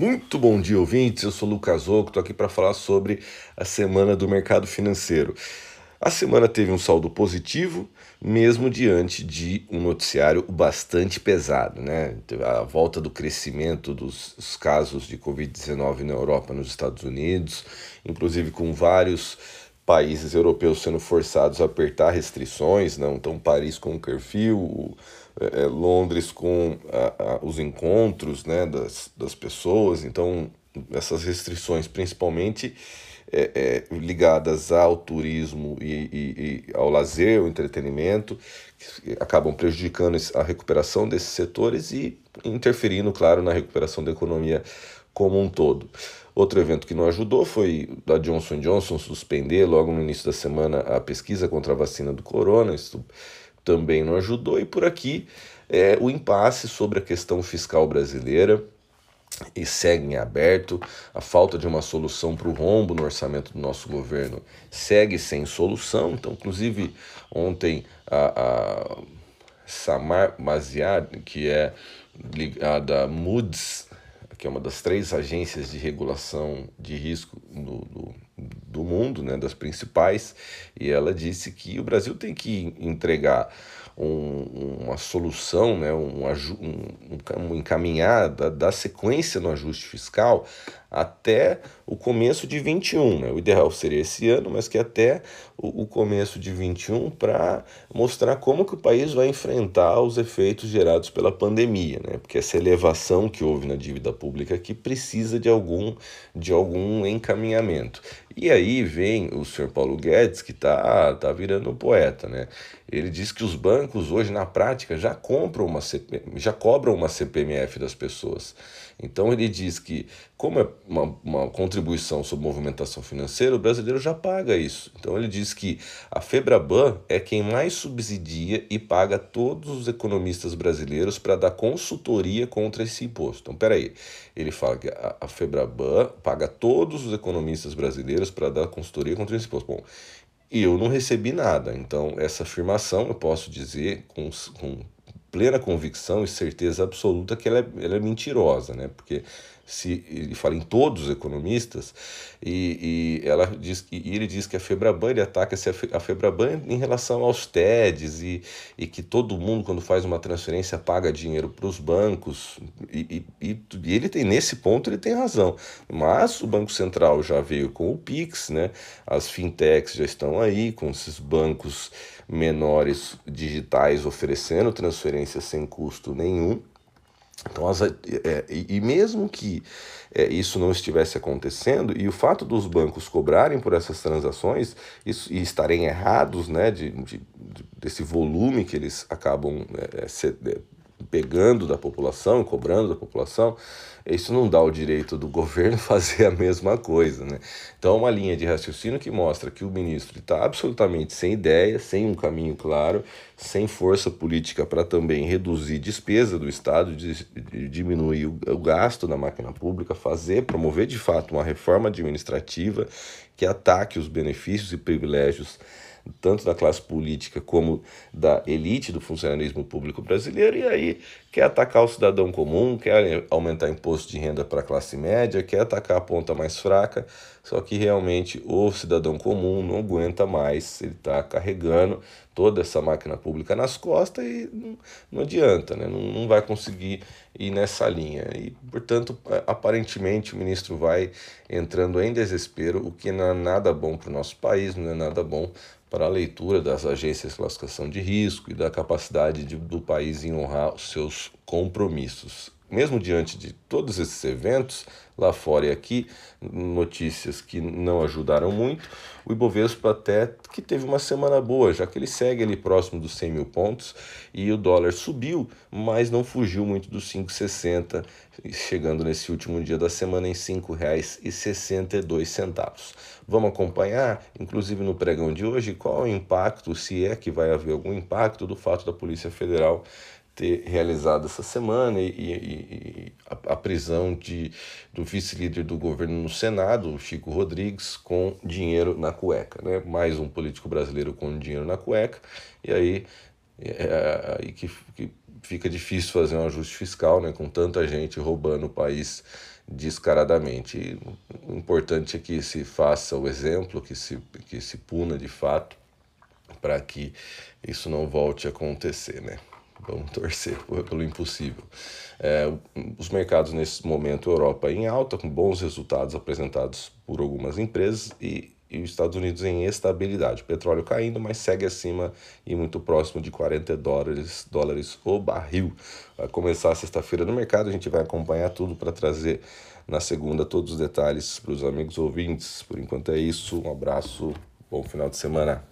Muito bom dia, ouvintes. Eu sou Lucas Oco, estou aqui para falar sobre a semana do mercado financeiro. A semana teve um saldo positivo, mesmo diante de um noticiário bastante pesado, né? A volta do crescimento dos casos de Covid-19 na Europa, nos Estados Unidos, inclusive com vários países europeus sendo forçados a apertar restrições, não? Então Paris com o curfew, é, é, Londres com a, a, os encontros né, das, das pessoas, então essas restrições principalmente é, é, ligadas ao turismo e, e, e, ao lazer, ao entretenimento, acabam prejudicando a recuperação desses setores e interferindo, claro, na recuperação da economia como um todo. Outro evento que não ajudou foi da Johnson Johnson suspender logo no início da semana a pesquisa contra a vacina do corona. Isso também não ajudou. E por aqui é, o impasse sobre a questão fiscal brasileira e segue em aberto. A falta de uma solução para o rombo no orçamento do nosso governo segue sem solução. Então, inclusive, ontem a, a Samar Maziar, que é ligada a Moody's, que é uma das três agências de regulação de risco do, do, do mundo, né, das principais, e ela disse que o Brasil tem que entregar um, uma solução, né, um, um, um encaminhar da, da sequência no ajuste fiscal até o começo de 21. Né? O ideal seria esse ano, mas que até o, o começo de 21 para mostrar como que o país vai enfrentar os efeitos gerados pela pandemia, né? porque essa elevação que houve na dívida pública aqui precisa de algum, de algum encaminhamento. E aí vem o senhor Paulo Guedes, que está tá virando um poeta. Né? Ele diz que os bancos hoje, na prática, já compram uma CP, já cobram uma CPMF das pessoas. Então ele diz que, como é uma, uma contribuição sobre movimentação financeira, o brasileiro já paga isso. Então ele diz que a Febraban é quem mais subsidia e paga todos os economistas brasileiros para dar consultoria contra esse imposto. Então, peraí, ele fala que a, a Febraban paga todos os economistas brasileiros para dar consultoria contra esse imposto. Bom, eu não recebi nada. Então, essa afirmação eu posso dizer com, com plena convicção e certeza absoluta que ela é, ela é mentirosa, né? Porque se ele fala em todos os economistas e, e ela diz e ele diz que a Febraban ele ataca a Febraban em relação aos TEDs e, e que todo mundo quando faz uma transferência paga dinheiro para os bancos e, e, e, ele tem nesse ponto ele tem razão mas o Banco Central já veio com o Pix né as fintechs já estão aí com esses bancos menores digitais oferecendo sem custo nenhum. Então, as, é, e mesmo que é, isso não estivesse acontecendo, e o fato dos bancos cobrarem por essas transações isso, e estarem errados né, de, de, de desse volume que eles acabam é, se, é, pegando da população, cobrando da população, isso não dá o direito do governo fazer a mesma coisa. Né? Então, é uma linha de raciocínio que mostra que o ministro está absolutamente sem ideia, sem um caminho claro, sem força política para também reduzir despesa do Estado, diminuir o gasto da máquina pública, fazer, promover de fato uma reforma administrativa que ataque os benefícios e privilégios tanto da classe política como da elite do funcionalismo público brasileiro, e aí quer atacar o cidadão comum, quer aumentar imposto de renda para a classe média, quer atacar a ponta mais fraca, só que realmente o cidadão comum não aguenta mais, ele está carregando toda essa máquina pública nas costas e não, não adianta, né? não, não vai conseguir ir nessa linha. E, portanto, aparentemente o ministro vai entrando em desespero, o que não é nada bom para o nosso país, não é nada bom para a leitura das agências de classificação de risco e da capacidade de, do país em honrar os seus compromissos. Mesmo diante de todos esses eventos, lá fora e aqui, notícias que não ajudaram muito, o Ibovespa até que teve uma semana boa, já que ele segue ali próximo dos 100 mil pontos e o dólar subiu, mas não fugiu muito dos 5,60, chegando nesse último dia da semana em R$ 5,62. Vamos acompanhar, inclusive no pregão de hoje, qual é o impacto, se é que vai haver algum impacto do fato da Polícia Federal ter realizado essa semana e, e, e a, a, prisão de, do vice-líder do governo no Senado, Chico Rodrigues, com dinheiro na cueca. Né? Mais um político brasileiro com dinheiro na cueca, e aí, é, é, que, que fica difícil fazer um ajuste fiscal, né, com tanta gente roubando o país descaradamente. E o importante é que se faça o exemplo, que se, que se puna de fato, para que isso não volte a acontecer, né? Vamos torcer pelo impossível. É, os mercados nesse momento, Europa em alta, com bons resultados apresentados por algumas empresas e, e os Estados Unidos em estabilidade. petróleo caindo, mas segue acima e muito próximo de 40 dólares, dólares o barril. Vai começar sexta-feira no mercado, a gente vai acompanhar tudo para trazer na segunda todos os detalhes para os amigos ouvintes. Por enquanto é isso, um abraço, bom final de semana.